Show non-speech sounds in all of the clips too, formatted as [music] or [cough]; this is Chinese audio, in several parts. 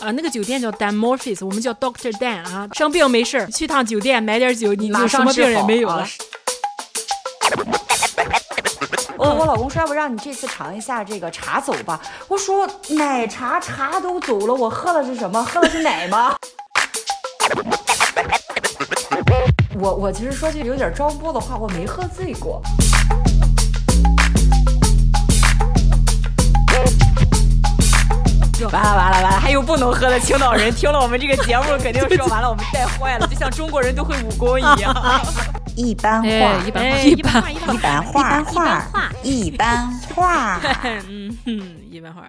啊，那个酒店叫 Dan Morphis，我们叫 Doctor Dan 啊。生病没事去趟酒店买点酒，你就什么病也没有了。我我老公说，要不让你这次尝一下这个茶走吧？我说奶茶茶都走了，我喝的是什么？喝的是奶吗？[laughs] 我我其实说句有点招播的话，我没喝醉过。完了完了完了，还有不能喝的青岛人听了我们这个节目，肯定说完了，我们带坏了，就像中国人都会武功一样。[laughs] 一般话，一般话，一般话，一般话，一般话，一般话。[laughs] 嗯哼，一般话。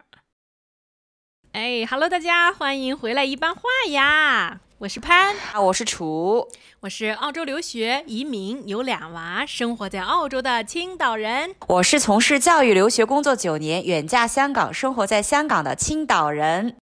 哎哈喽，大家欢迎回来，一般话呀。我是潘啊，我是楚，我是澳洲留学移民，有俩娃，生活在澳洲的青岛人。我是从事教育留学工作九年，远嫁香港，生活在香港的青岛人。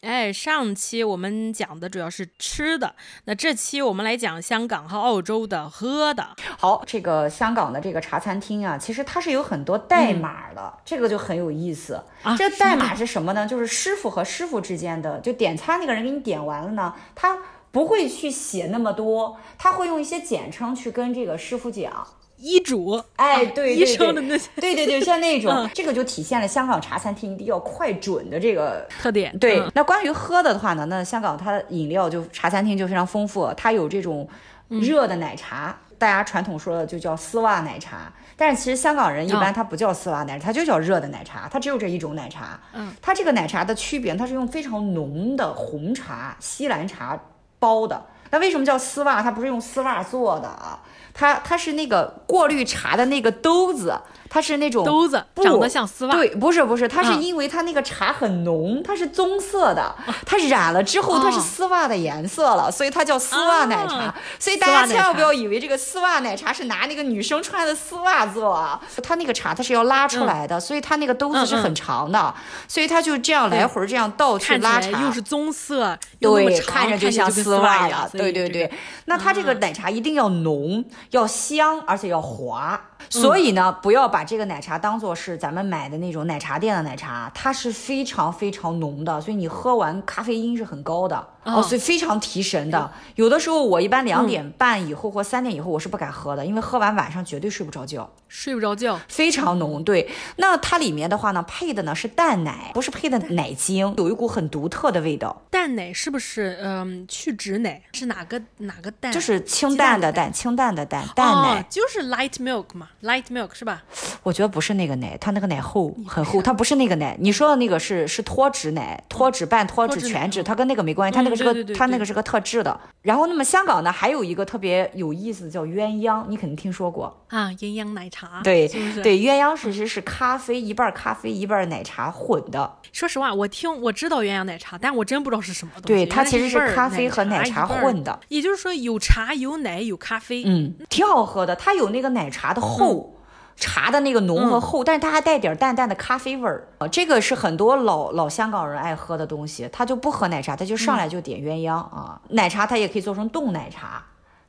哎，上期我们讲的主要是吃的，那这期我们来讲香港和澳洲的喝的。好，这个香港的这个茶餐厅啊，其实它是有很多代码的，嗯、这个就很有意思。啊、这个代码是什么呢？就是师傅和师傅之间的，就点餐那个人给你点完了呢，他不会去写那么多，他会用一些简称去跟这个师傅讲。医嘱，哎，对对对，的那些对对对，像那种，嗯、这个就体现了香港茶餐厅一定要快准的这个特点。对，嗯、那关于喝的的话呢，那香港它的饮料就茶餐厅就非常丰富，它有这种热的奶茶，嗯、大家传统说的就叫丝袜奶茶，但是其实香港人一般它不叫丝袜奶茶，它就叫热的奶茶，它只有这一种奶茶。嗯，它这个奶茶的区别，它是用非常浓的红茶、西兰茶包的。那为什么叫丝袜？它不是用丝袜做的啊。它它是那个过滤茶的那个兜子，它是那种兜子，长得像丝袜。对，不是不是，它是因为它那个茶很浓，它是棕色的，它染了之后它是丝袜的颜色了，所以它叫丝袜奶茶。所以大家千万不要以为这个丝袜奶茶是拿那个女生穿的丝袜做啊，它那个茶它是要拉出来的，所以它那个兜子是很长的，所以它就这样来回这样倒去拉茶，又是棕色，对，看着就像丝袜呀，对对对。那它这个奶茶一定要浓。要香，而且要滑。所以呢，不要把这个奶茶当做是咱们买的那种奶茶店的奶茶，它是非常非常浓的，所以你喝完咖啡因是很高的哦，所以非常提神的。有的时候我一般两点半以后或三点以后我是不敢喝的，因为喝完晚上绝对睡不着觉，睡不着觉，非常浓。对，那它里面的话呢，配的呢是淡奶，不是配的奶精，有一股很独特的味道。淡奶是不是嗯去脂奶？是哪个哪个淡？就是清淡的淡，清淡的淡，淡奶就是 light milk 嘛。Light milk 是吧？我觉得不是那个奶，它那个奶厚很厚，它不是那个奶。你说的那个是是脱脂奶，脱脂半脱脂全脂，它跟那个没关系，它那个是个它那个是个特制的。然后那么香港呢，还有一个特别有意思的叫鸳鸯，你肯定听说过啊，鸳鸯奶茶。对对，鸳鸯其实是咖啡一半咖啡一半奶茶混的。说实话，我听我知道鸳鸯奶茶，但我真不知道是什么东西。对，它其实是咖啡和奶茶混的，也就是说有茶有奶有咖啡，嗯，挺好喝的。它有那个奶茶的厚。茶的那个浓和厚，但是它还带点淡淡的咖啡味儿。啊，这个是很多老老香港人爱喝的东西。他就不喝奶茶，他就上来就点鸳鸯啊。奶茶它也可以做成冻奶茶。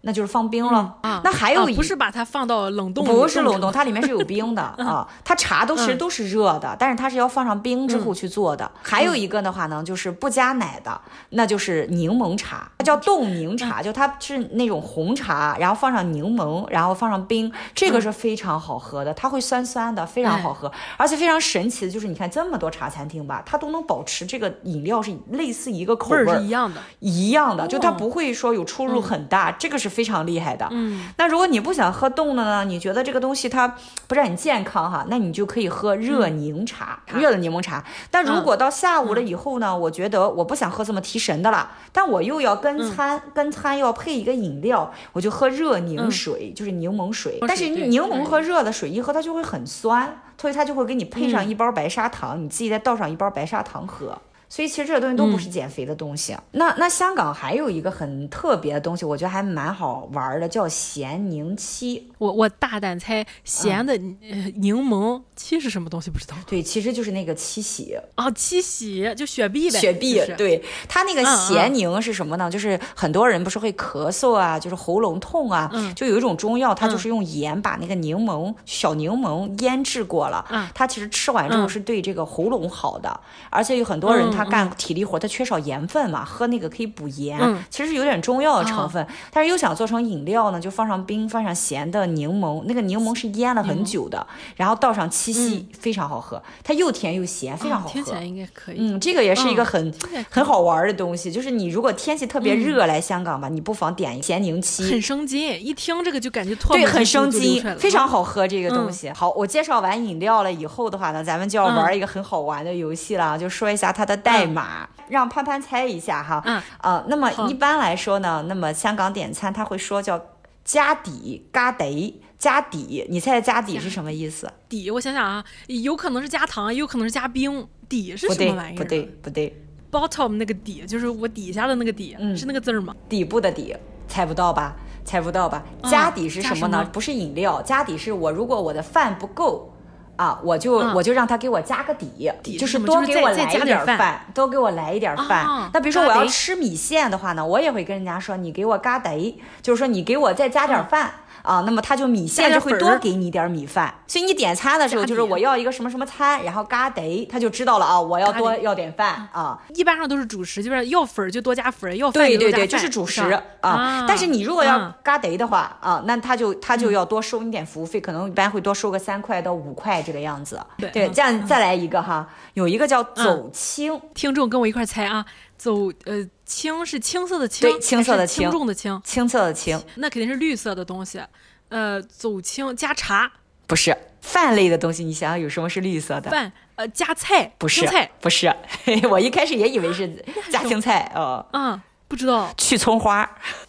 那就是放冰了啊！那还有一不是把它放到冷冻，不是冷冻，它里面是有冰的 [laughs] 啊。它茶都其实都是热的，但是它是要放上冰之后去做的。还有一个的话呢，就是不加奶的，那就是柠檬茶，它叫冻柠茶，就它是那种红茶，然后放上柠檬，然后放上冰，这个是非常好喝的，它会酸酸的，非常好喝。而且非常神奇的就是，你看这么多茶餐厅吧，它都能保持这个饮料是类似一个口味，是一样的，一样的，就它不会说有出入很大，这个是。非常厉害的，嗯，那如果你不想喝冻的呢？你觉得这个东西它不是很健康哈？那你就可以喝热柠茶，嗯、热的柠檬茶。但如果到下午了以后呢？嗯、我觉得我不想喝这么提神的了，但我又要跟餐，嗯、跟餐要配一个饮料，我就喝热柠水，嗯、就是柠檬水。但是柠檬和热的水一喝，它就会很酸，所以它就会给你配上一包白砂糖，嗯、你自己再倒上一包白砂糖喝。所以其实这个东西都不是减肥的东西。嗯、那那香港还有一个很特别的东西，我觉得还蛮好玩的，叫咸柠七。我我大胆猜，咸的柠檬七是什么东西？不知道。对，其实就是那个七喜啊，七喜就雪碧呗。雪碧，就是、对，它那个咸柠是什么呢？嗯、就是很多人不是会咳嗽啊，就是喉咙痛啊，嗯、就有一种中药，它就是用盐把那个柠檬、嗯、小柠檬腌制过了，嗯、它其实吃完之后是对这个喉咙好的，嗯、而且有很多人他。他干体力活，他缺少盐分嘛，喝那个可以补盐，嗯、其实是有点中药的成分，哦、但是又想做成饮料呢，就放上冰，放上咸的柠檬，那个柠檬是腌了很久的，嗯、然后倒上七喜，嗯、非常好喝，它又甜又咸，非常好喝。听起来应该可以。嗯，这个也是一个很、嗯、很好玩的东西，就是你如果天气特别热来香港吧，嗯、你不妨点咸柠七，很生津，一听这个就感觉脱对，很生津，非常好喝这个东西。嗯、好，我介绍完饮料了以后的话呢，咱们就要玩一个很好玩的游戏了，嗯、就说一下它的代码，嗯、让潘潘猜一下哈。嗯。啊、呃，那么一般来说呢，那么香港点餐他会说叫加底加底加底，你猜加底是什么意思？底，我想想啊，有可能是加糖，也有可能是加冰。底是什么玩意儿？不对，不对。Bottom 那个底就是我底下的那个底，嗯、是那个字儿吗？底部的底，猜不到吧？猜不到吧？加底是什么呢？嗯、不是饮料，加底是我如果我的饭不够。啊，我就、嗯、我就让他给我加个底，底就是多给我来一点饭，多给我来一点饭。啊、那比如说我要吃米线的话呢，我也会跟人家说，你给我嘎得，就是说你给我再加点饭。嗯啊，那么他就米线就会多给你点米饭，所以你点餐的时候就是我要一个什么什么餐，然后嘎得，他就知道了啊，我要多要点饭啊。一般上都是主食，就是要粉就多加粉，要饭对对对，就是主食啊。但是你如果要嘎得的话啊，那他就他就要多收你点服务费，可能一般会多收个三块到五块这个样子。对，这样再来一个哈，有一个叫走青，听众跟我一块猜啊，走呃。青是青色的青，对，青色的青，轻重的轻，青色的青，那肯定是绿色的东西。呃，走青加茶，不是饭类的东西。你想想有什么是绿色的？饭，呃，加菜，不是，菜不是。我一开始也以为是加青菜哦。嗯。不知道去葱花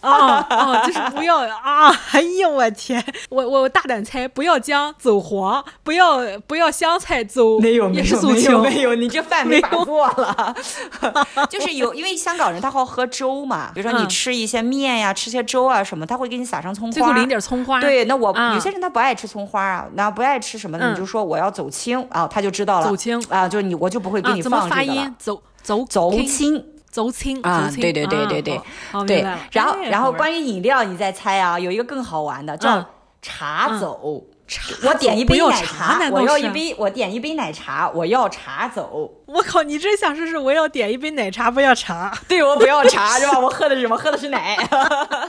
啊啊，就是不要啊！哎呦我天，我我大胆猜，不要姜走黄，不要不要香菜走，没有没有没有没有，你这饭没把过了。[laughs] 就是有，因为香港人他好喝粥嘛，比如说你吃一些面呀，吃些粥啊什么，他会给你撒上葱花，最后淋点葱花。对，那我有些人他不爱吃葱花啊，那不爱吃什么的，你就说我要走青啊，他就知道了。走青啊，就是你我就不会给你放这个了。怎么发音？走走走青。走青啊，对对对对对，对。然后然后关于饮料，你再猜啊，有一个更好玩的叫茶走。茶我点一杯奶茶，我要一杯，我点一杯奶茶，我要茶走。我靠，你这想试试我要点一杯奶茶，不要茶？[laughs] 对，我不要茶是吧？我喝的是什么？喝的是奶。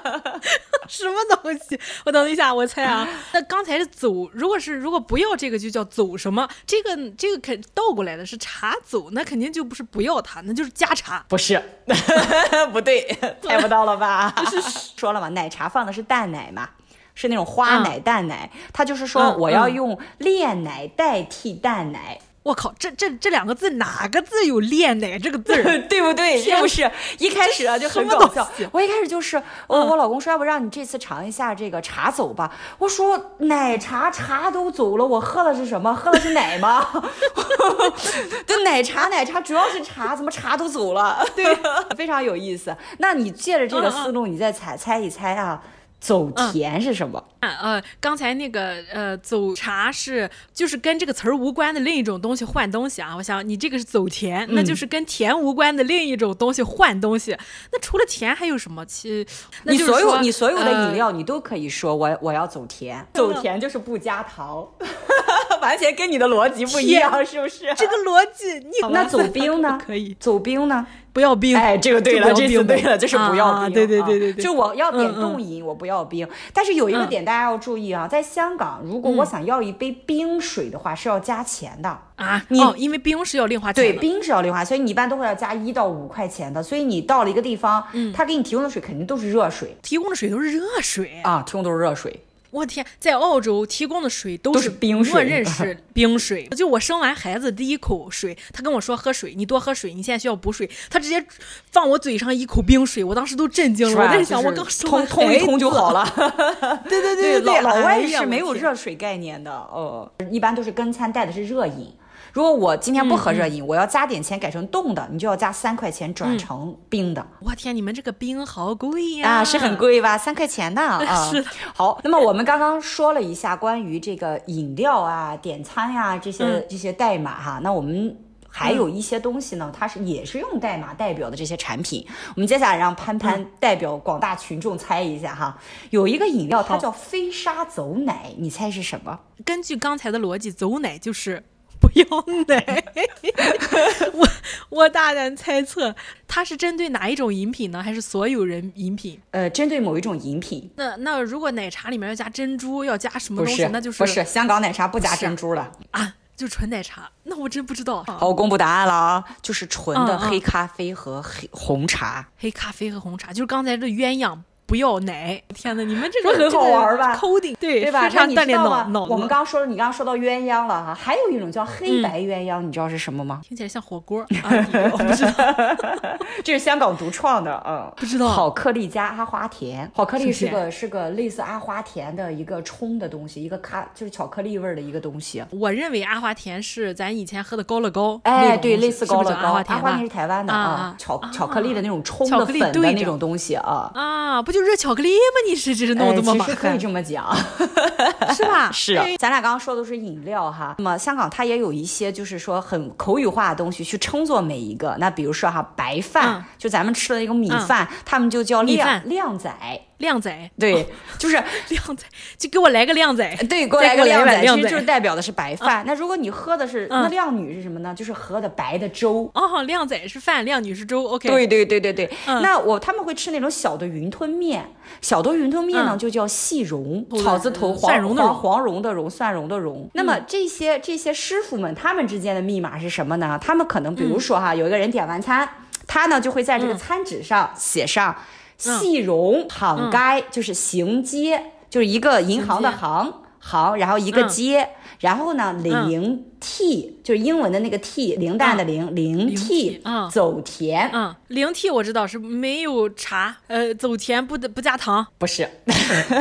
[laughs] 什么东西？我等一下，我猜啊。那刚才是走，如果是如果不要这个就叫走什么？这个这个肯倒过来的是茶走，那肯定就不是不要它，那就是加茶。不是，[laughs] 不对，猜不到了吧？就是说了嘛，奶茶放的是淡奶嘛。是那种花奶蛋奶，他就是说我要用炼奶代替蛋奶。我靠，这这这两个字哪个字有炼奶这个字？[laughs] 对不对？是不是？一开始啊就很搞笑。我一开始就是我我老公说，要不让你这次尝一下这个茶走吧。我说奶茶茶都走了，我喝的是什么？喝的是奶吗？[laughs] 就奶茶奶茶主要是茶，怎么茶都走了？[laughs] 对，非常有意思。那你借着这个思路，你再猜猜一猜啊。走甜是什么？嗯、呃，刚才那个呃，走茶是就是跟这个词儿无关的另一种东西换东西啊。我想你这个是走甜，嗯、那就是跟甜无关的另一种东西换东西。那除了甜还有什么？其你所有你所有的饮料你都可以说我我要走甜，走甜就是不加糖，完全跟你的逻辑不一样，是不是？这个逻辑你那走冰呢？[laughs] 可以走冰呢？不要冰，哎，这个对了，这次对了，就是不要冰，对对对对对，就我要点冻饮，我不要冰。但是有一个点大家要注意啊，在香港，如果我想要一杯冰水的话，是要加钱的啊。你因为冰是要另花钱，对，冰是要另花，所以你一般都会要加一到五块钱的。所以你到了一个地方，他给你提供的水肯定都是热水，提供的水都是热水啊，提供都是热水。我天，在澳洲提供的水都是冰水，默认 [laughs] 是冰水。就我生完孩子第一口水，他跟我说喝水，你多喝水，你现在需要补水。他直接放我嘴上一口冰水，我当时都震惊了。我在想，我刚生完通一通就好了。[laughs] [laughs] 对对对对，老外是没有热水概念的，哦，一般都是跟餐带的是热饮。如果我今天不喝热饮，我要加点钱改成冻的，你就要加三块钱转成冰的。我天，你们这个冰好贵呀！啊，是很贵吧？三块钱呢 [laughs] 啊。是的。好，那么我们刚刚说了一下关于这个饮料啊、点餐呀这些这些代码哈，那我们还有一些东西呢，它是也是用代码代表的这些产品。我们接下来让潘潘代表广大群众猜一下哈，有一个饮料它叫飞沙走奶，你猜是什么？根据刚才的逻辑，走奶就是。不要奶。[laughs] 我我大胆猜测，它是针对哪一种饮品呢？还是所有人饮品？呃，针对某一种饮品。那那如果奶茶里面要加珍珠，要加什么东西？那就是不是香港奶茶不加珍珠了啊？就纯奶茶？那我真不知道。好，我公布答案了啊，就是纯的黑咖啡和黑红茶。嗯嗯、黑咖啡和红茶，就是刚才这鸳酿。不要奶！天哪，你们这个很好玩吧？coding 对对吧？非常锻炼脑脑。我们刚刚说了，你刚刚说到鸳鸯了哈，还有一种叫黑白鸳鸯，你知道是什么吗？[laughs] 听起来像火锅，[laughs] 我不知道。[laughs] 这是香港独创的，嗯，不知道。好克力加阿华田，好克力是个是个类似阿华田的一个冲的东西，一个咖就是巧克力味的一个东西。我认为阿华田是咱以前喝的高乐高，哎，对，类似高乐高。阿华田是台湾的啊，巧巧克力的那种冲的粉的那种东西啊啊，不就热巧克力吗？你是这是弄这么麻烦？其实可以这么讲，是吧？[laughs] 是啊。咱俩刚刚说的都是饮料哈，那么香港它也有一些就是说很口语化的东西去称作每一个。那比如说哈，白饭，就咱们吃的那个米饭，他们就叫靓靓仔。靓仔，对，就是靓仔，就给我来个靓仔。对，给我来个靓仔，其实就是代表的是白饭。那如果你喝的是那靓女是什么呢？就是喝的白的粥。哦，靓仔是饭，靓女是粥。OK。对对对对对。那我他们会吃那种小的云吞面，小豆云吞面呢就叫细蓉，草字头黄黄黄蓉的蓉，蒜蓉的蓉。那么这些这些师傅们，他们之间的密码是什么呢？他们可能比如说哈，有一个人点完餐，他呢就会在这个餐纸上写上。细蓉行街、嗯、就是行街，就是一个银行的行行，然后一个街，嗯、然后呢，零 T、嗯、就是英文的那个 T，零蛋的零，零 T，走甜，嗯，零 T 我知道是没有茶，呃，走甜不不加糖，不是，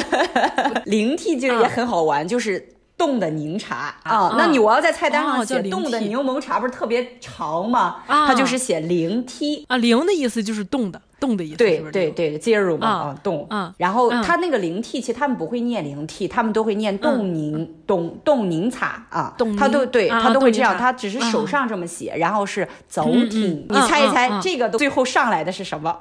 [laughs] 零 T 就也很好玩，嗯、就是冻的柠茶。啊、嗯。那你我要在菜单上写冻的柠檬茶，不是特别长吗？啊、它就是写零 T 啊，零的意思就是冻的。冻的意思，对对对，，zero 嘛啊，动。嗯，然后他那个零 T，其实他们不会念零 T，他们都会念冻凝冻冻凝茶啊。冻，他都对他都会这样，他只是手上这么写，然后是走挺。你猜一猜，这个最后上来的是什么？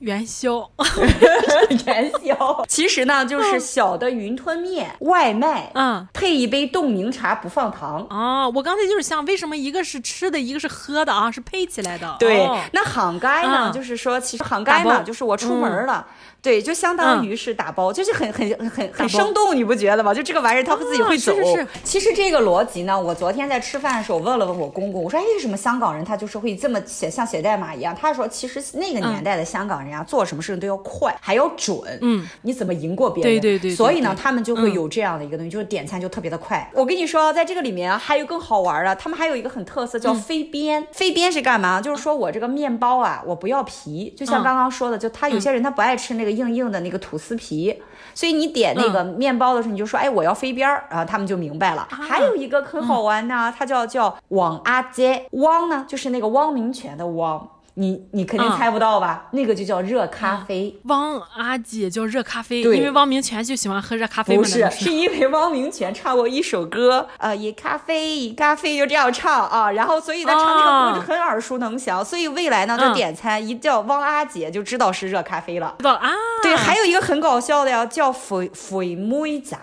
元宵，[laughs] 元宵。其实呢，就是小的云吞面外卖，嗯，配一杯冻凝茶，不放糖。啊，我刚才就是想，为什么一个是吃的，一个是喝的啊？是配起来的。对，那行街呢，就是说其实行。该嘛，就是我出门了。嗯对，就相当于是打包，嗯、就是很很很很生动，你不觉得吗？就这个玩意儿，它会自己会走。哦、是是是。其实这个逻辑呢，我昨天在吃饭的时候问了问我公公，我说：“哎，为什么香港人他就是会这么写，像写代码一样？”他说：“其实那个年代的香港人啊，嗯、做什么事情都要快，还要准。嗯，你怎么赢过别人？对对对，对，对。所以呢，他们就会有这样的一个东西，嗯、就是点餐就特别的快。我跟你说，在这个里面还有更好玩的，他们还有一个很特色叫飞边。嗯、飞边是干嘛？就是说我这个面包啊，我不要皮，就像刚刚说的，就他有些人他不爱吃那个硬硬的那个。吐司皮，所以你点那个面包的时候，你就说，哎，我要飞边儿，然后他们就明白了。还有一个很好玩呢，它叫叫王阿杰，汪呢就是那个汪明荃的汪。你你肯定猜不到吧？那个就叫热咖啡。汪阿姐叫热咖啡，因为汪明荃就喜欢喝热咖啡。不是，是因为汪明荃唱过一首歌，呃，以咖啡，以咖啡就这样唱啊。然后所以他唱那个歌就很耳熟能详。所以未来呢，就点餐一叫汪阿姐，就知道是热咖啡了。知道啊？对，还有一个很搞笑的呀，叫肥肥妹仔，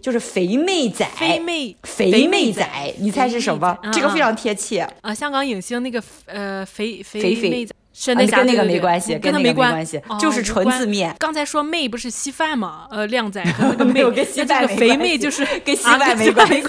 就是肥妹仔。肥妹，肥妹仔，你猜是什么？这个非常贴切啊。香港影星那个呃肥肥肥。是那跟那个没关系，跟那个没关系，就是纯字面。刚才说妹不是稀饭吗？呃，靓仔和 [laughs] 那个肥妹就是跟稀饭没关系。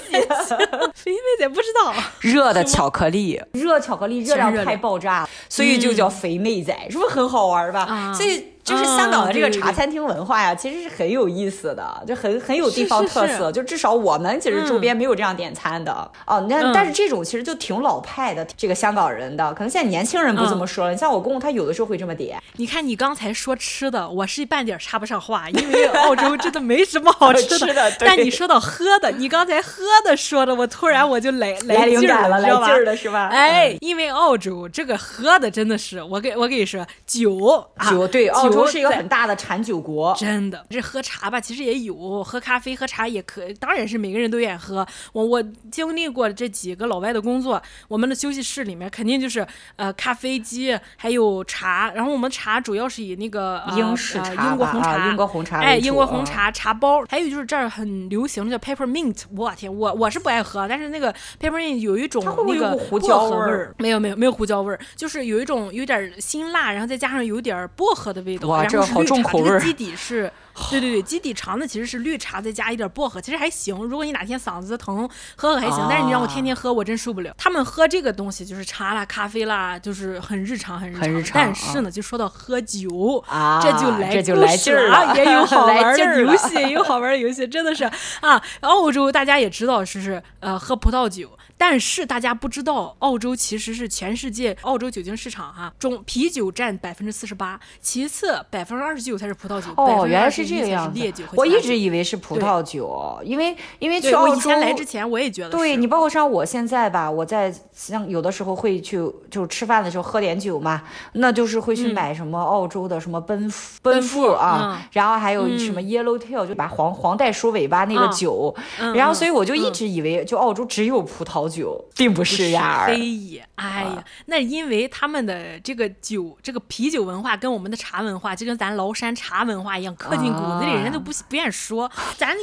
肥妹仔不知道。[laughs] 热的巧克力，热巧克力热量太爆炸，所以就叫肥妹仔，是不是很好玩吧？所以。就是香港的这个茶餐厅文化呀，其实是很有意思的，就很很有地方特色。就至少我们其实周边没有这样点餐的哦。那但是这种其实就挺老派的，这个香港人的，可能现在年轻人不这么说了。你像我公公，他有的时候会这么点。你看你刚才说吃的，我是半点插不上话，因为澳洲真的没什么好吃的。[laughs] 但你说到喝的，你刚才喝的说的，我突然我就来 [laughs] 来灵感了，来劲儿了是吧？哎，因为澳洲这个喝的真的是，我给我跟你说，酒酒对澳。洲是一个很大的产酒国，真的。这喝茶吧，其实也有，喝咖啡、喝茶也可，当然是每个人都愿意喝。我我经历过这几个老外的工作，我们的休息室里面肯定就是呃咖啡机，还有茶。然后我们茶主要是以那个英式茶、呃、英国红茶、啊、英国红茶哎，英国红茶茶包。还有就是这儿很流行的叫 peppermint，我天，我我是不爱喝，但是那个 peppermint 有一种那个胡椒味儿，没有没有没有胡椒味儿，就是有一种有点辛辣，然后再加上有点薄荷的味道，哇，这好重口味个基底是。对对对，基底长的其实是绿茶，再加一点薄荷，其实还行。如果你哪天嗓子疼，喝喝还行。啊、但是你让我天天喝，我真受不了。他们喝这个东西就是茶啦、咖啡啦，就是很日常、很日常。很日常。但是呢，就说到喝酒，啊、这就来这就来劲儿了，也有 [laughs] 好玩的游戏，也有好玩的游戏，真的是啊。澳洲大家也知道是是呃喝葡萄酒。但是大家不知道，澳洲其实是全世界澳洲酒精市场哈中啤酒占百分之四十八，其次百分之二十九才是葡萄酒。哦，原来是这个样子。我一直以为是葡萄酒，因为因为去澳洲。我以前来之前我也觉得。对你，包括像我现在吧，我在像有的时候会去，就吃饭的时候喝点酒嘛，那就是会去买什么澳洲的什么奔富奔富啊，嗯、然后还有什么 Yellowtail，、嗯、就把黄黄袋鼠尾巴那个酒，嗯、然后所以我就一直以为就澳洲只有葡萄酒。酒并不是呀，非也。哎呀，那因为他们的这个酒，这个啤酒文化跟我们的茶文化，就跟咱崂山茶文化一样，刻进骨子里，人家都不不愿意说。咱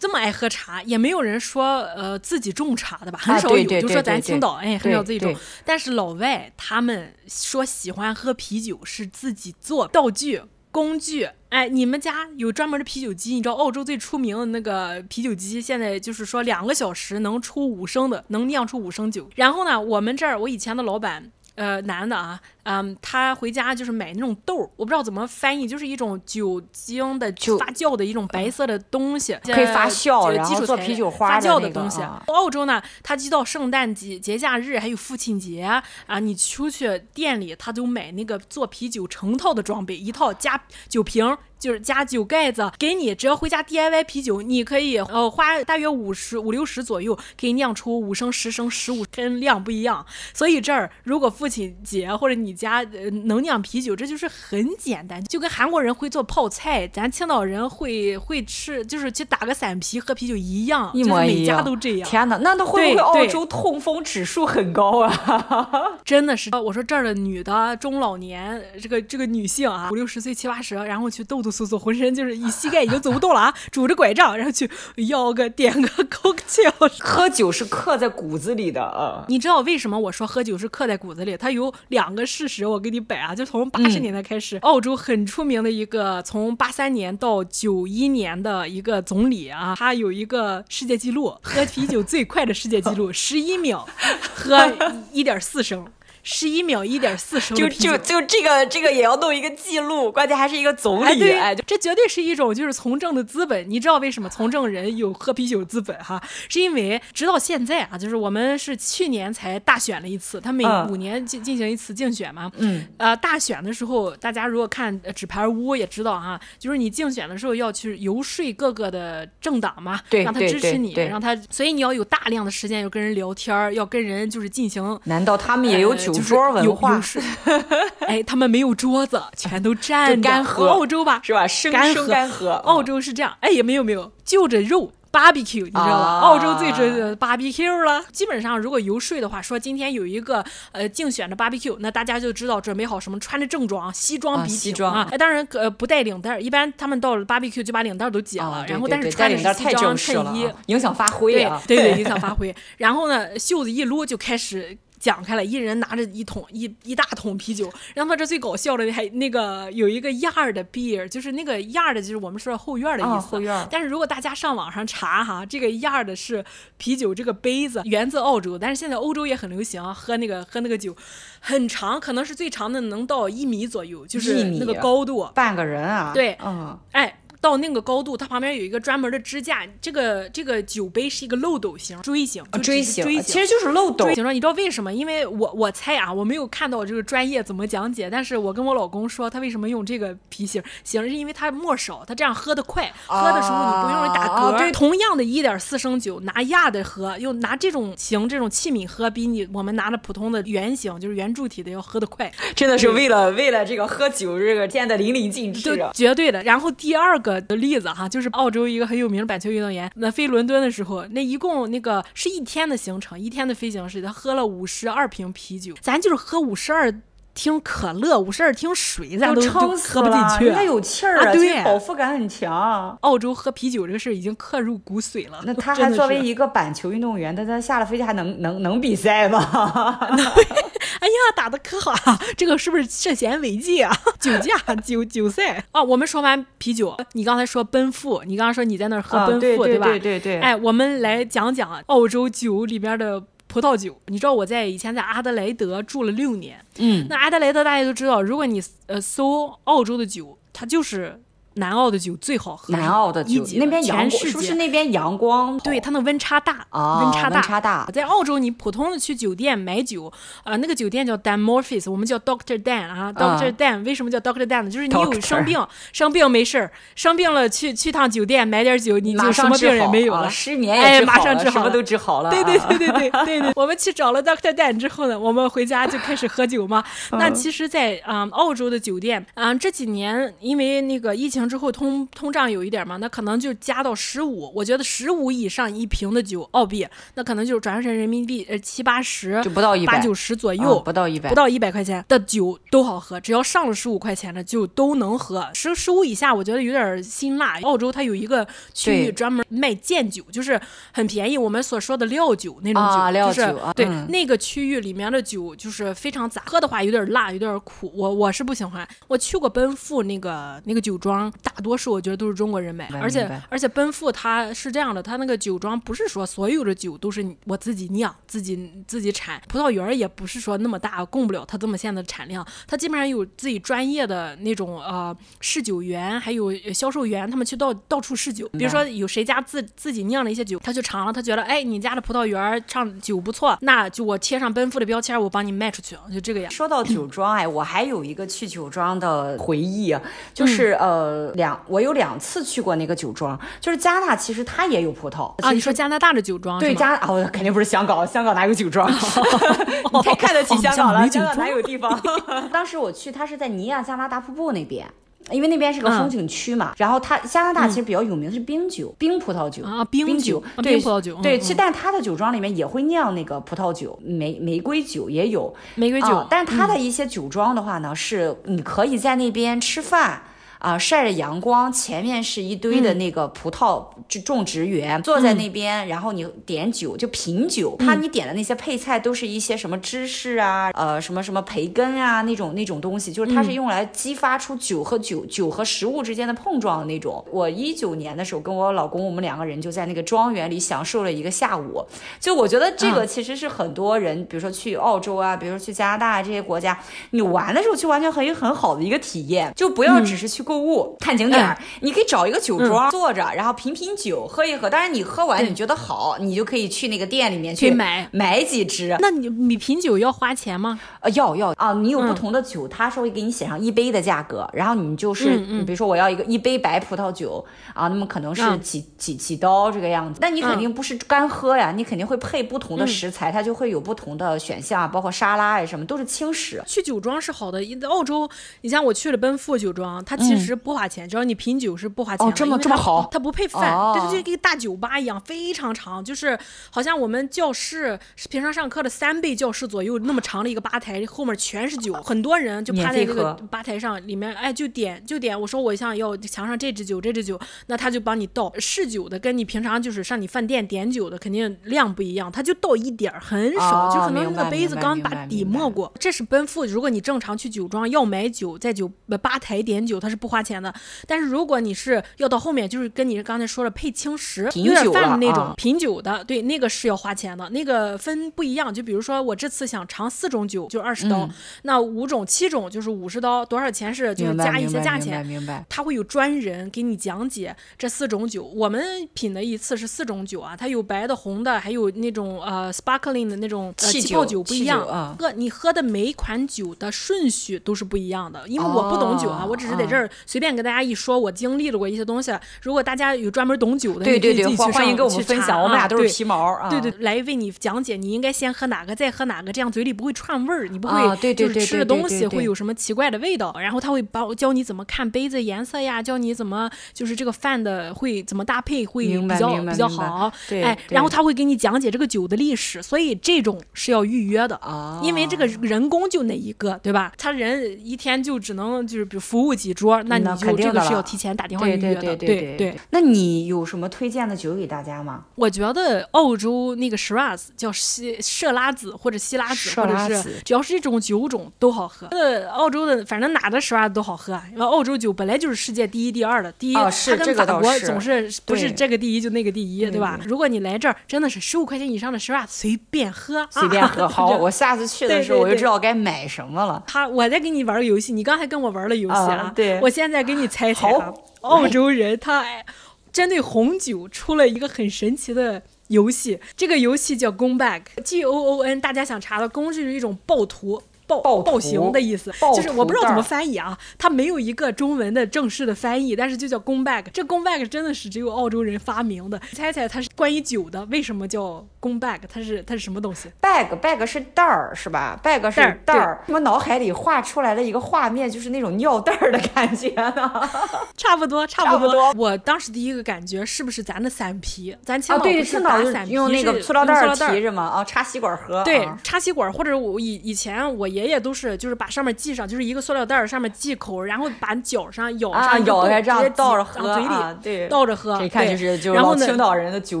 这么爱喝茶，也没有人说呃自己种茶的吧？很少有，就说咱青岛哎很少自己种。但是老外他们说喜欢喝啤酒，是自己做道具。工具，哎，你们家有专门的啤酒机？你知道澳洲最出名的那个啤酒机，现在就是说两个小时能出五升的，能酿出五升酒。然后呢，我们这儿我以前的老板。呃，男的啊，嗯，他回家就是买那种豆儿，我不知道怎么翻译，就是一种酒精的发酵的一种白色的东西，可以发酵，然后做啤酒花、那个、发酵的东西。啊、澳洲呢，他一到圣诞节节假日，还有父亲节啊，你出去店里，他就买那个做啤酒成套的装备，一套加酒瓶。就是加酒盖子给你，只要回家 DIY 啤酒，你可以呃花大约五十五六十左右，可以酿出五升、十升、十五升量不一样。所以这儿如果父亲节或者你家呃能酿啤酒，这就是很简单，就跟韩国人会做泡菜，咱青岛人会会吃，就是去打个散啤喝啤酒一样，一模一样，就是每家都这样。天哪，那他会不会澳洲痛风指数很高啊？[laughs] 真的是，我说这儿的女的中老年这个这个女性啊，五六十岁七八十，然后去豆豆。嗖嗖，浑身就是一膝盖已经走不动了啊！拄着拐杖，然后去要个点个 cocktail。[laughs] 喝酒是刻在骨子里的啊！你知道为什么我说喝酒是刻在骨子里？它有两个事实，我给你摆啊。就从八十年代开始，嗯、澳洲很出名的一个，从八三年到九一年的一个总理啊，他有一个世界纪录，喝啤酒最快的世界纪录，[laughs] 十一秒喝 [laughs] 一点四升。十一秒一点四升，就就就这个这个也要弄一个记录，关键还是一个总理，哎，哎，这绝对是一种就是从政的资本。你知道为什么从政人有喝啤酒资本哈？是因为直到现在啊，就是我们是去年才大选了一次，他每五年进进行一次竞选嘛。嗯。呃，大选的时候，大家如果看纸牌屋也知道哈，就是你竞选的时候要去游说各个的政党嘛，对，让他支持你，让他，所以你要有大量的时间要跟人聊天，要跟人就是进行。难道他们也有酒？就是有有水，[laughs] 哎，他们没有桌子，全都站着干喝。澳洲吧，是吧？生生干喝。澳洲是这样，哎，也没有没有，就着肉。barbecue，你知道吧？澳洲最追的 barbecue 了。基本上，如果游说的话，说今天有一个呃竞选的 barbecue，那大家就知道准备好什么，穿着正装，西装笔挺西装啊。当然呃不带领带，一般他们到了 barbecue 就把领带都解了，然后但是穿着西装衬衣，影响发挥啊。对对，影响 [laughs] 发挥。然后呢，袖子一撸就开始。讲开了，一人拿着一桶一一大桶啤酒，然后他这最搞笑的还那个有一个 yard beer，就是那个 yard 就是我们说的后院的意思。哦、后院。但是如果大家上网上查哈，这个 yard 是啤酒这个杯子源自澳洲，但是现在欧洲也很流行喝那个喝那个酒，很长，可能是最长的能到一米左右，就是那个高度。半个人啊。对。嗯。哎。到那个高度，它旁边有一个专门的支架，这个这个酒杯是一个漏斗形锥形，锥形，锥形，其实就是漏斗形状。你知道为什么？因为我我猜啊，我没有看到这个专业怎么讲解，但是我跟我老公说，他为什么用这个皮形形，是因为它墨少，他这样喝得快，喝的时候你不容易打嗝。啊、对，同样的一点四升酒，拿压的喝，用拿这种形这种器皿喝，比你我们拿的普通的圆形就是圆柱体的要喝得快。真的是为了为了这个喝酒这个见得淋漓尽致，绝对的。然后第二个的例子哈，就是澳洲一个很有名的板球运动员，那飞伦敦的时候，那一共那个是一天的行程，一天的飞行是他喝了五十二瓶啤酒，咱就是喝五十二听可乐，五十二听水，咱都撑喝不进去。他有气儿啊，对，饱腹感很强。澳洲喝啤酒这个事儿已经刻入骨髓了。那他 [laughs] 还作为一个板球运动员，但他下了飞机还能能能比赛吗？[laughs] 哎呀，打的可好啊！这个是不是涉嫌违纪啊？[laughs] 酒驾、酒酒赛啊！我们说完啤酒，你刚才说奔赴，你刚刚说你在那儿喝奔赴，对吧？对对对。哎，我们来讲讲澳洲酒里边的。葡萄酒，你知道我在以前在阿德莱德住了六年，嗯，那阿德莱德大家都知道，如果你呃搜澳洲的酒，它就是。南澳的酒最好喝，南澳的酒那边阳光是不是那边阳光？对，它那温差大，温差大。温差大。在澳洲，你普通的去酒店买酒，啊，那个酒店叫 Dan Murphy's，我们叫 Doctor Dan 啊，Doctor Dan。为什么叫 Doctor Dan 呢？就是你有生病，生病没事儿，生病了去去趟酒店买点酒，你就什么病也没有了，失眠哎，马上治好，什么都治好了。对对对对对 [laughs] 对对。我们去找了 Doctor Dan 之后呢，我们回家就开始喝酒嘛。那其实，在啊澳洲的酒店啊这几年，因为那个疫情之后通通。胀有一点嘛，那可能就加到十五。我觉得十五以上一瓶的酒，澳币，那可能就是转成人民币，呃，七八十，就不到一百，八九十左右，不到一百，不到一百块钱的酒都好喝。只要上了十五块钱的就都能喝。十十五以下，我觉得有点辛辣。澳洲它有一个区域专门卖贱酒，就是很便宜。我们所说的料酒那种酒，啊、料酒就是、啊、对、嗯、那个区域里面的酒就是非常杂，喝的话有点辣，有点苦。我我是不喜欢。我去过奔富那个那个酒庄，大多数我觉得。都是中国人买，而且而且奔富它是这样的，它那个酒庄不是说所有的酒都是我自己酿、自己自己产，葡萄园也不是说那么大，供不了它这么现在的产量，它基本上有自己专业的那种呃试酒员，还有销售员，他们去到到处试酒，比如说有谁家自自己酿了一些酒，他去尝了，他觉得哎你家的葡萄园上酒不错，那就我贴上奔富的标签，我帮你卖出去，就这个样。说到酒庄哎，我还有一个去酒庄的回忆，就是、嗯、呃两我有两。次去过那个酒庄，就是加拿大，其实它也有葡萄啊。你说加拿大的酒庄？对，加啊哦，肯定不是香港，[laughs] 香港哪有酒庄？[laughs] 你太看得起香港了，哦、香港哪有地方？[laughs] 当时我去，它是在尼亚加拉大瀑布那边，因为那边是个风景区嘛。嗯、然后它加拿大其实比较有名的是冰酒，嗯、冰葡萄酒啊，冰酒，对，冰葡萄酒。对，其实但它的酒庄里面也会酿那个葡萄酒，玫玫瑰酒也有玫瑰酒。啊、但是它的一些酒庄的话呢，嗯、是你可以在那边吃饭。啊，晒着阳光，前面是一堆的那个葡萄就种植园，嗯、坐在那边，然后你点酒就品酒，他、嗯、你点的那些配菜都是一些什么芝士啊，呃，什么什么培根啊那种那种东西，就是它是用来激发出酒和酒、嗯、酒和食物之间的碰撞的那种。我一九年的时候跟我老公，我们两个人就在那个庄园里享受了一个下午。就我觉得这个其实是很多人，嗯、比如说去澳洲啊，比如说去加拿大这些国家，你玩的时候就完全很很好的一个体验，就不要只是去过。购物看景点，你可以找一个酒庄坐着，然后品品酒，喝一喝。当然，你喝完你觉得好，你就可以去那个店里面去买买几支。那你你品酒要花钱吗？呃，要要啊。你有不同的酒，他是会给你写上一杯的价格，然后你就是，你比如说我要一个一杯白葡萄酒啊，那么可能是几几几刀这个样子。那你肯定不是干喝呀，你肯定会配不同的食材，它就会有不同的选项，包括沙拉呀什么都是轻食。去酒庄是好的，澳洲，你像我去了奔富酒庄，它其实。是不花钱，只要你品酒是不花钱的。哦，这么这么好，它不配饭，对，它就跟一个大酒吧一样，非常长，就是好像我们教室平常上课的三倍教室左右那么长的一个吧台，后面全是酒，很多人就趴在这个吧台上，里面哎就点就点，我说我想要墙上这支酒这支酒，那他就帮你倒。试酒的跟你平常就是上你饭店点酒的肯定量不一样，他就倒一点儿，很少，就可能那个杯子刚把底没过。这是奔赴，如果你正常去酒庄要买酒，在酒吧台点酒，他是。不花钱的。但是如果你是要到后面，就是跟你刚才说了配青食、品有点酒了饭的那种啊品酒的，对，那个是要花钱的，那个分不一样。就比如说我这次想尝四种酒，就二十刀，嗯那五种、七种就是五十刀，多少钱是就是加一些价明白钱。明白。他会有专人给你讲解这四种酒。我们品的一次是四种酒啊，它有白的、红的，还有那种呃 sparkling 的那种呃气气泡酒酒不一样。喝你喝的每一款酒的顺序都是不一样的，因为我不懂酒啊，哦我只是在这儿随便跟大家一说，我经历了过一些东西。如果大家有专门懂酒的，对对对，欢欢迎跟我们去分享，我们俩都是皮毛啊。对对，来为你讲解，你应该先喝哪个，再喝哪个，这样嘴里不会串味儿，你不会就是吃的东西会有什么奇怪的味道。然后他会把教你怎么看杯子颜色呀，教你怎么就是这个饭的会怎么搭配会比较比较好。对哎，然后他会给你讲解这个酒的历史，所以这种是要预约的。啊，因为这个人工就那一个，对吧？他人一天就只能就是比如服务几桌，那你就这个是肯定的了要提前打电话对预约的。对对对对。那你有什么推荐的酒给大家吗？我觉得澳洲那个 Shiraz 叫希设拉子或者希拉子，或者是只要是这种酒种都好喝。呃，澳洲的反正哪的 Shiraz 都好喝，因为澳洲酒本来就是世界第一、第二的。第一，它跟法国总是不是这个第一就那个第一，对对吧？如果你来这儿，真的是十五块钱以上的 Shiraz 随便喝，随便喝。啊、[laughs] 好，我下次去的时候我就知道该买什么了。他，我在给你玩个游戏，你刚才跟我玩了游戏啊对我现在给你猜猜啊好，澳洲人他哎针对红酒出了一个很神奇的游戏，这个游戏叫 O O N，大家想查的 Gone 是一种暴徒。暴暴暴行的意思，暴就是我不知道怎么翻译啊，它没有一个中文的正式的翻译，但是就叫 Goon Bag。这 Goon Bag 真的是只有澳洲人发明的，猜猜它是关于酒的，为什么叫 Goon Bag？它是它是什么东西？bag bag 是袋儿是吧？bag 是袋儿袋儿。我脑海里画出来的一个画面就是那种尿袋儿的感觉呢。[laughs] 差不多，差不多我当时第一个感觉是不是咱的伞皮？咱青岛不是青岛就打散皮用那个塑料袋儿用塑料袋提着吗，啊，插吸管喝。对啊，插吸管，或者我以以前我爷爷都是就是把上面系上，就是一个塑料袋儿上面系口，然后把脚上咬啊，上咬开这样直接倒着喝往嘴里、倒着喝，这一看对就是就是然后呢老青岛人的酒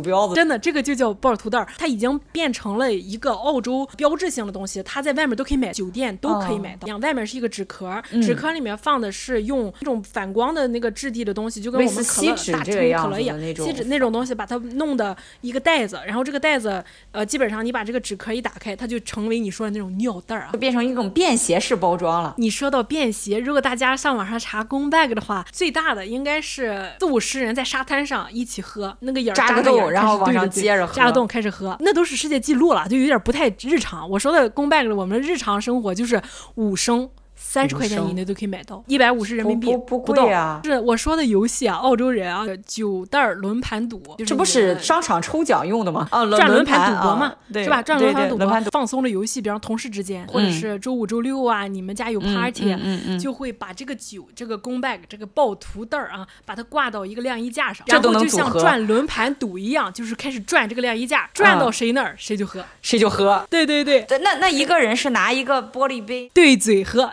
标子。真的，这个就叫波尔图袋儿，它已经变成了一个澳洲标志性的东西，它在外面都可以买，酒店都可以买到。外面是一个纸壳，纸壳里面放的是用那种反光的那个质地的东西，就跟我们可类似锡纸乐、大这个样子瓶可乐一样，的那种锡纸那种东西，把它弄的一个袋子，然后这个袋子，呃，基本上你把这个纸壳一打开，它就成为你说的那种尿袋儿啊就。变成一种便携式包装了。你说到便携，如果大家上网上查 Goon Bag 的话，最大的应该是四五十人在沙滩上一起喝，那个眼儿扎个洞然后往上接着喝扎个洞开始喝，那都是世界纪录了，就有点不太日常。我说的 Goon Bag，我们日常生活就是五升。三十块钱以内都可以买到，一百五十人民币不不到贵啊。是我说的游戏啊，澳洲人啊，酒袋儿轮盘赌，就是这不是商场抽奖用的吗？啊，转轮轮盘赌博嘛，对是吧？转轮盘赌博放松的游戏，比方同事之间，或者是周五周六啊，你们家有 party，嗯嗯嗯就会把这个酒，这个 Goon Bag，这个暴徒袋儿啊，把它挂到一个晾衣架上，这都然后就像转轮盘赌一样，就是开始转这个晾衣架，转到谁那儿谁就喝。谁就喝。对对对。对，那那一个人是拿一个玻璃杯，对嘴喝，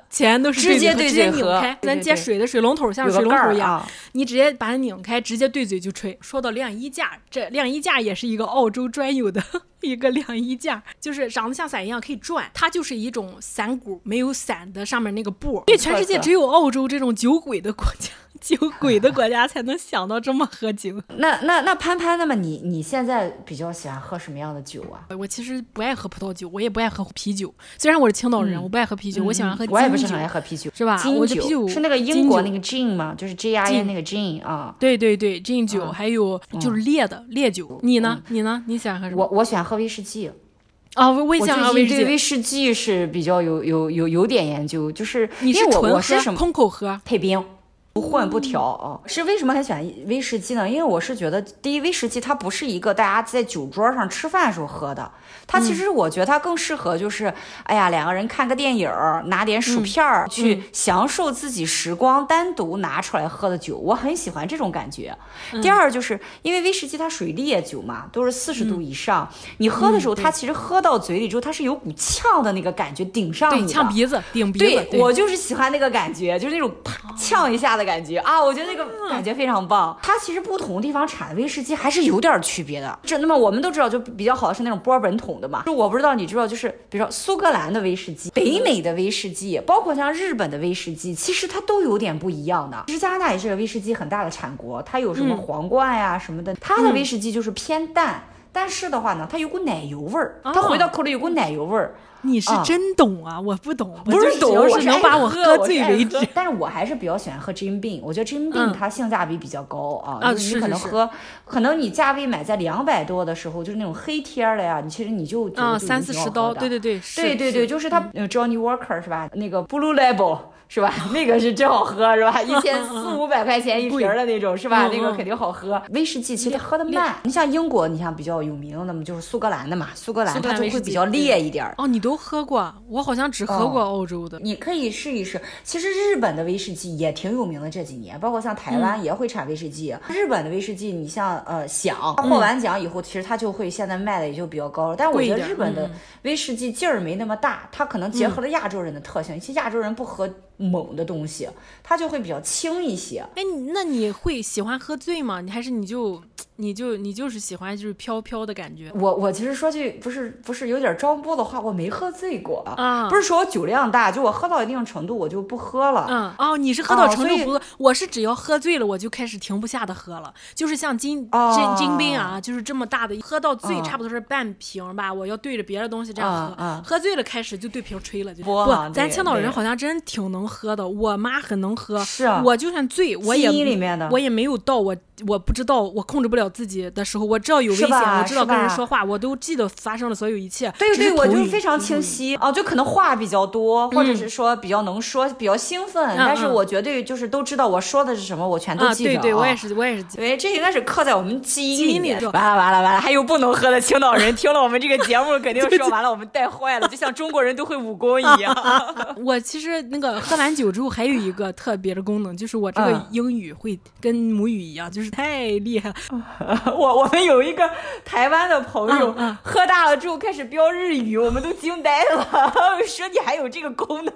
直接对直接拧开，咱接水的水龙头像水龙头一样，啊你直接把它拧开，直接对嘴就吹。说到晾衣架，这晾衣架也是一个澳洲专有的 [laughs] 一个晾衣架，就是长得像伞一样可以转，它就是一种伞骨，没有伞的上面那个布。因为全世界只有澳洲这种酒鬼的国家。[laughs] 酒鬼的国家才能想到这么喝酒。那那那潘潘，那么你你现在比较喜欢喝什么样的酒啊？我其实不爱喝葡萄酒，我也不爱喝啤酒。虽然我是青岛人，嗯、我不爱喝啤酒，嗯、我喜欢喝酒。我也不是很爱喝啤酒，是吧？金我这啤酒是那个英国那个 gin 吗？就是 G I N 那个 gin 啊。对对对，gin 酒、嗯、还有就是烈的、嗯、烈酒。你呢？你呢？你喜欢喝什么？我我喜欢喝威士忌。啊、哦，我也喜欢喝威士忌。对威士忌是比较有有有有点研究，就是你是纯喝，是空口喝，配冰。不混不调啊、哦！是为什么很喜欢威士忌呢？因为我是觉得，第一，威士忌它不是一个大家在酒桌上吃饭的时候喝的，它其实我觉得它更适合就是，嗯、哎呀，两个人看个电影，拿点薯片去享受自己时光，单独拿出来喝的酒，我很喜欢这种感觉。嗯、第二，就是因为威士忌它属于烈酒嘛，都是四十度以上，嗯、你喝的时候，它其实喝到嘴里之后，它是有股呛的那个感觉顶上你的，对，呛鼻子，顶鼻子。对，对我就是喜欢那个感觉，就是那种啪。呛一下的感觉啊，我觉得那个感觉非常棒。它其实不同地方产的威士忌还是有点区别的。这那么我们都知道，就比较好的是那种波本桶的嘛。就我不知道你知道，就是比如说苏格兰的威士忌、北美的威士忌，包括像日本的威士忌，其实它都有点不一样的。其实加拿大也是个威士忌很大的产国，它有什么皇冠呀、什么的，它的威士忌就是偏淡，但是的话呢，它有股奶油味儿，它回到口里有股奶油味儿。你是真懂啊，我不懂，不是懂，我是能把我喝醉为止。但是我还是比较喜欢喝 Jim Beam，我觉得 Jim Beam 它性价比比较高啊。啊，你可能喝，可能你价位买在两百多的时候，就是那种黑贴的呀，你其实你就啊三四十刀，对对对，对对对，就是它 Johnny Walker 是吧？那个 Blue Label。是吧？[laughs] 那个是真好喝，是吧？一千四 [laughs] 五百块钱一瓶的那种，是吧？那个肯定好喝。威士忌其实喝的慢。你像英国，你像比较有名的嘛，就是苏格兰的嘛，苏格兰它就会比较烈一点。哦，你都喝过？我好像只喝过澳洲的。你可以试一试。其实日本的威士忌也挺有名的，这几年，包括像台湾也会产威士忌。日本的威士忌，你像呃响，获完奖以后，其实它就会现在卖的也就比较高了。但我觉得日本的威士忌劲儿没那么大，它可能结合了亚洲人的特性，其实亚洲人不喝。猛的东西，它就会比较轻一些。哎，那你会喜欢喝醉吗？你还是你就你就你就是喜欢就是飘飘的感觉？我我其实说句不是不是有点招播的话，我没喝醉过啊。不是说我酒量大，就我喝到一定程度我就不喝了。嗯哦，你是喝到程度不喝？我是只要喝醉了我就开始停不下的喝了。就是像金金金杯啊，就是这么大的，喝到醉差不多是半瓶吧，我要对着别的东西这样喝。喝醉了开始就对瓶吹了，就不。咱青岛人好像真挺能。喝的，我妈很能喝，是啊，我就算醉，我也我也没有到我我不知道我控制不了自己的时候，我知道有危险，我知道跟人说话，我都记得发生的所有一切。对对，我就非常清晰啊，就可能话比较多，或者是说比较能说，比较兴奋，但是我绝对就是都知道我说的是什么，我全都记得。对对，我也是，我也是。对，这应该是刻在我们基因里面。完了完了完了，还有不能喝的青岛人听了我们这个节目，肯定说 [laughs] 完了，我们带坏了，就像中国人都会武功一样。[laughs] 我其实那个喝完酒之后还有一个特别的功能，就是我这个英语会跟母语一样，就是太厉害。[laughs] 我 [laughs] 我们有一个台湾的朋友，喝大了之后开始飙日语，我们都惊呆了，[laughs] 说你还有这个功能？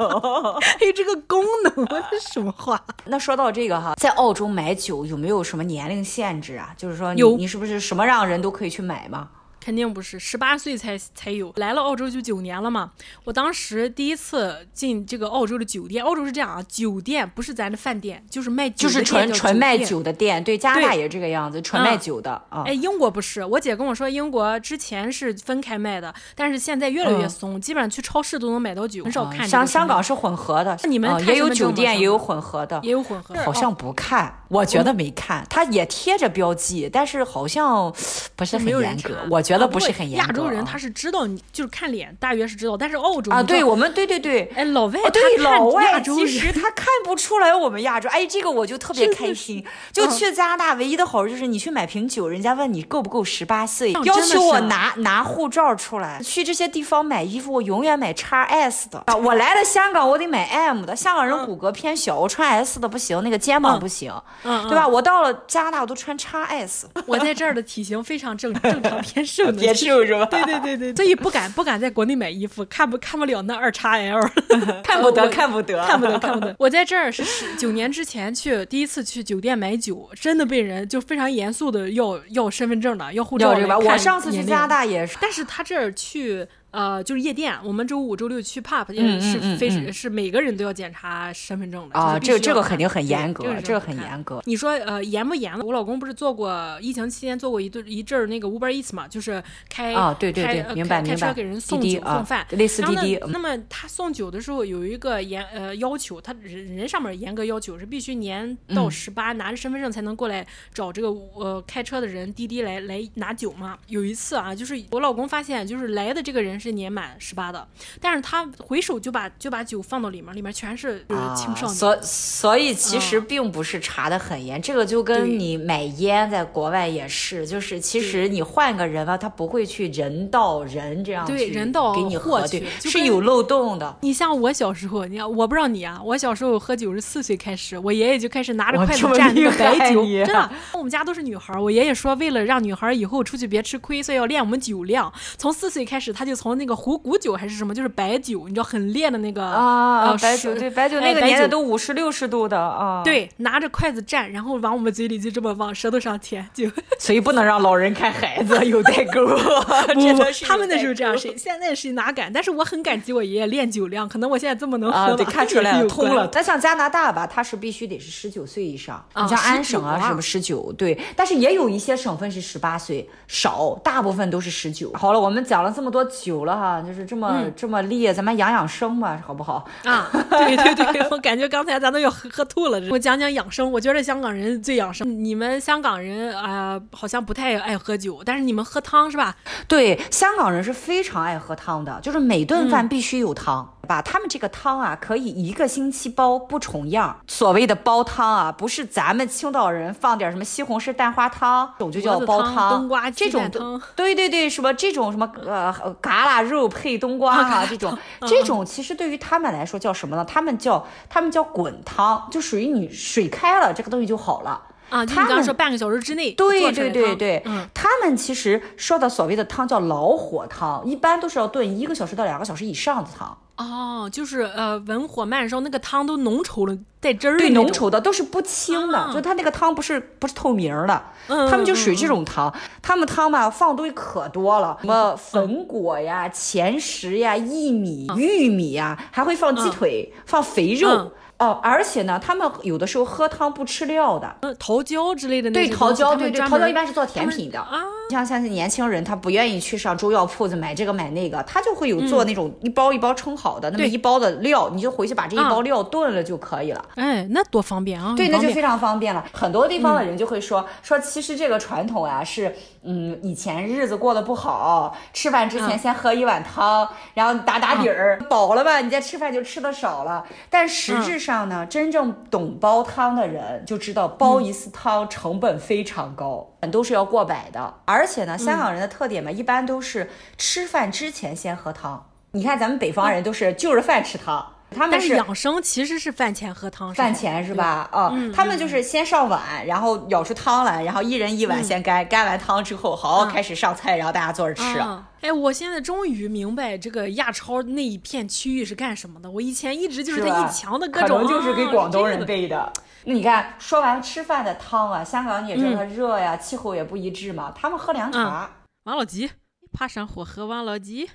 还有这个功能？这是什么话？那说到这个哈，在澳洲买酒有没有什么年龄限制啊？就是说你有你是不是什么样人都可以去买吗？肯定不是，十八岁才才有。来了澳洲就九年了嘛。我当时第一次进这个澳洲的酒店，澳洲是这样啊，酒店不是咱的饭店，就是卖酒的，就是纯纯卖酒的店。对，加拿大也是这个样子，纯卖酒的啊。哎，英国不是，我姐跟我说，英国之前是分开卖的，但是现在越来越松，基本上去超市都能买到酒，很少看。香香港是混合的，你们也有酒店也有混合的，也有混合。好像不看，我觉得没看，它也贴着标记，但是好像不是很严格，我觉得不是很严格。亚洲人他是知道你就是看脸，大约是知道，但是澳洲啊，对我们对对对，哎，老外对老外其实他看不出来我们亚洲，哎，这个我就特别开心。就去加拿大唯一的好处就是你去买瓶酒，人家问你够不够十八岁，要求我拿拿护照出来。去这些地方买衣服，我永远买 XS 的啊。我来了香港，我得买 M 的。香港人骨骼偏小，我穿 S 的不行，那个肩膀不行，对吧？我到了加拿大，我都穿 XS。我在这儿的体型非常正正常，偏瘦，偏瘦是吧？对对对对，所以不敢不敢在国内买衣服，看不看不了那二叉 L，[laughs] 看不得看不得看不得看不得。[laughs] 我在这儿是十九年之前去第一次去酒店买酒，真的被人就非常严肃的要要身份证的，要护照的。我上次去加拿大也是，但是他这儿去。呃，就是夜店，我们周五、周六去 pub，也是非是是每个人都要检查身份证的啊。这个这个肯定很严格，这个很严格。你说呃严不严？我老公不是做过疫情期间做过一顿一阵儿那个 Uber Eats 嘛，就是开啊对对对，明白明白，开车给人送酒送饭，类似滴滴。那么他送酒的时候有一个严呃要求，他人人上面严格要求是必须年到十八，拿着身份证才能过来找这个呃开车的人滴滴来来拿酒嘛。有一次啊，就是我老公发现就是来的这个人是年满十八的，但是他回手就把就把酒放到里面，里面全是青少年。所所以其实并不是查的很严，这个就跟你买烟在国外也是，就是其实你换个人吧，他不会去人到人这样对人道给你喝，对，是有漏洞的。你像我小时候，你看我不知道你啊，我小时候喝酒是四岁开始，我爷爷就开始拿着筷子蘸那个白酒，真的。我们家都是女孩，我爷爷说为了让女孩以后出去别吃亏，所以要练我们酒量。从四岁开始，他就从从那个虎骨酒还是什么，就是白酒，你知道很烈的那个啊，呃白酒对白酒那个年代都五十六十度的啊，，对，拿着筷子蘸，然后往我们嘴里就这么往舌头上舔，就 [laughs] 所以不能让老人看孩子有代沟，[laughs] 不真的是他们那时候这样，谁现在谁哪敢？但是我很感激我爷爷练酒量，可能我现在这么能喝看出来了，通了。。但像加拿大吧，他是必须得是十九岁以上，啊你像安省啊，19啊什么十九，对。但是也有一些省份是十八岁，少，大部分都是十九。好了，我们讲了这么多酒了哈，就是这么、嗯这么烈，咱们养养生吧，好不好？啊，对对对，我感觉刚才咱都要喝喝吐了。我讲讲养生，我觉得香港人最养生。你们香港人啊、呃好像不太爱喝酒，但是你们喝汤是吧？对，香港人是非常爱喝汤的，就是每顿饭必须有汤。吧，他们这个汤啊，可以一个星期煲不重样。所谓的煲汤啊，不是咱们青岛人放点什么西红柿蛋花汤，这种就叫煲汤冬瓜鸡这种蛋汤对对对，什么这种什么呃嘎啦肉配冬瓜哈、啊，[laughs] 这种这种其实对于他们来说叫什么呢？他们叫他们叫滚汤，就属于你水开了，这个东西就好了。啊，就你刚刚说半个小时之内对对对对，嗯，他们其实说的所谓的汤叫老火汤，一般都是要炖一个小时到两个小时以上的汤。哦，就是呃文火慢烧，那个汤都浓稠了，带汁儿。对，浓稠的都是不清的，啊、就它那个汤不是不是透明的，嗯、他们就属于这种汤。嗯、他们汤嘛放东西可多了，什么粉果呀、前食呀、薏米、玉米呀，还会放鸡腿、嗯、放肥肉。嗯哦，而且呢，他们有的时候喝汤不吃料的，嗯，桃胶之类的那对，桃胶，对对，桃胶一般是做甜品的啊。像像年轻人，他不愿意去上中药铺子买这个买那个，他就会有做那种一包一包称好的、嗯、那么一包的料，你就回去把这一包料炖了就可以了。哎，那多方便啊！对，那就非常方便了。很多地方的人就会说、嗯、说，其实这个传统、啊、是，嗯，以前日子过得不好，吃饭之前先喝一碗汤，嗯、然后打打底儿，嗯、饱了吧，你再吃饭就吃的少了。但实质上呢，嗯、真正懂煲汤的人就知道，煲一次汤成本非常高，嗯、都是要过百的。而且呢，香港人的特点嘛，嗯、一般都是吃饭之前先喝汤。你看咱们北方人都是就着饭吃汤，嗯、他们是养生，其实是饭前喝汤。饭前是吧？啊、嗯，他们就是先上碗，然后舀出汤来，然后一人一碗先干，干、嗯、完汤之后，好，好开始上菜，然后大家坐着吃。嗯哎，我现在终于明白这个亚超那一片区域是干什么的。我以前一直就是他一墙的各种，可能就是给广东人备的。那你看，说完吃饭的汤啊，香港你也知道它热呀，气候也不一致嘛，他们喝凉茶。王老吉，怕上火喝王老吉。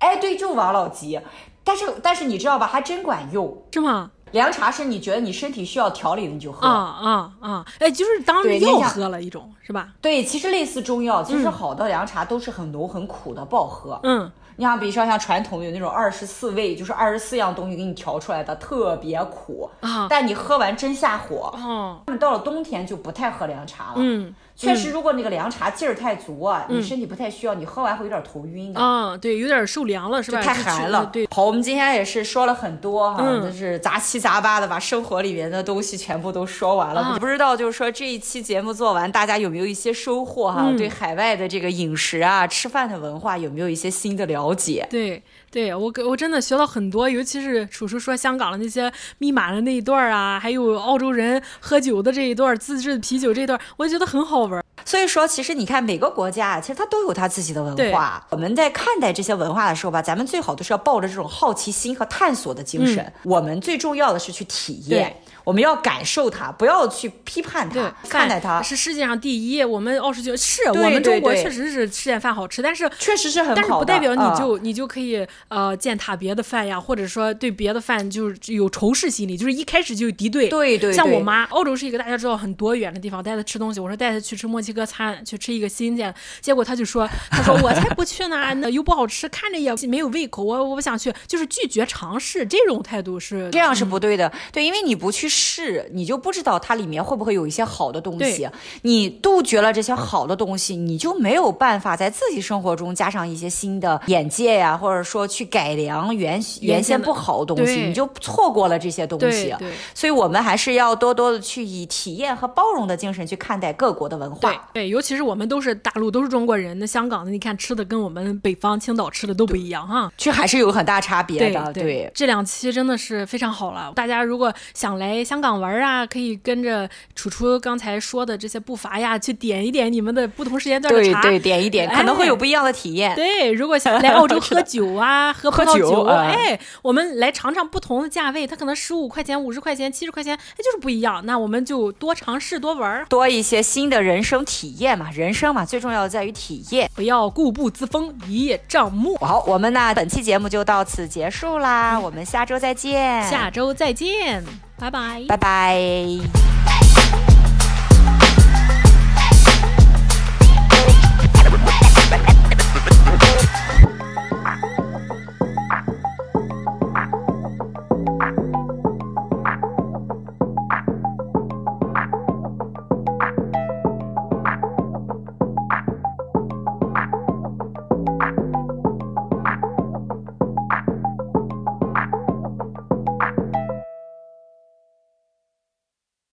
哎，对，就王老吉。但是但是你知道吧，还真管用。是吗？凉茶是你觉得你身体需要调理的你就喝。啊啊啊！哎，就是当药喝了一种，是吧？对，其实类似中药，其实好的凉茶都是很浓很苦的，不好喝。嗯。你像比如说像传统有那种二十四味，就是二十四样东西给你调出来的，特别苦啊！但你喝完真下火。哦。他们到了冬天就不太喝凉茶了。嗯。确实，如果那个凉茶劲儿太足啊，你身体不太需要，你喝完会有点头晕的。啊，对，有点受凉了，是吧？太寒了。对。好，我们今天也是说了很多哈，就是杂七杂八的把生活里面的东西全部都说完了。不知道就是说这一期节目做完，大家有没有一些收获哈？对海外的这个饮食啊、吃饭的文化有没有一些新的了解？对，对我我真的学到很多，尤其是楚叔说香港的那些密码的那一段啊，还有澳洲人喝酒的这一段自制的啤酒这一段，我觉得很好玩。所以说，其实你看每个国家啊，其实它都有它自己的文化。我们在看待这些文化的时候吧，咱们最好都是要抱着这种好奇心和探索的精神。嗯、我们最重要的是去体验，我们要感受它，不要去批判它，看待它。是世界上第一，我们澳洲就是我们中国确实是吃点饭好吃，但是确实是很好，但是不代表你就、嗯、你就可以呃践踏别的饭呀，或者说对别的饭就是有仇视心理，就是一开始就有敌对。对对，对，像我妈，澳洲是一个大家知道很多元的地方，带她吃东西，我说带她去吃墨西哥餐，去吃一个新鲜，结果他就说，他说我才不去呢，那又不好吃，看着也没有胃口，我我不想去，就是拒绝尝试，这种态度是这样是不对的，嗯、对，因为你不去试，你就不知道它里面会不会有一些好的东西，你杜绝了这些好的东西，你就没有办法在自己生活中加上一些新的眼界呀，或者说说去改良原原先不好的东西，你就错过了这些东西。所以我们还是要多多的去以体验和包容的精神去看待各国的文化。对对，尤其是我们都是大陆，都是中国人，那香港的你看吃的跟我们北方青岛吃的都不一样哈，这还是有很大差别的。对，对这两期真的是非常好了。大家如果想来香港玩啊，可以跟着楚楚刚才说的这些步伐呀，去点一点你们的不同时间段的茶，对对，点一点，可能会有不一样的体验。哎、对，如果想来 [laughs] 澳洲喝酒啊，喝葡萄酒，酒哎，我们来尝尝不同的价位，它可能十五块钱、五十块钱、七十块钱，哎，就是不一样。那我们就多尝试、多玩，多一些新的人生体验嘛。人生嘛，最重要的在于体验，不要固步自封、一叶障目。好，我们呢，本期节目就到此结束啦，嗯、我们下周再见。下周再见，拜拜，拜拜。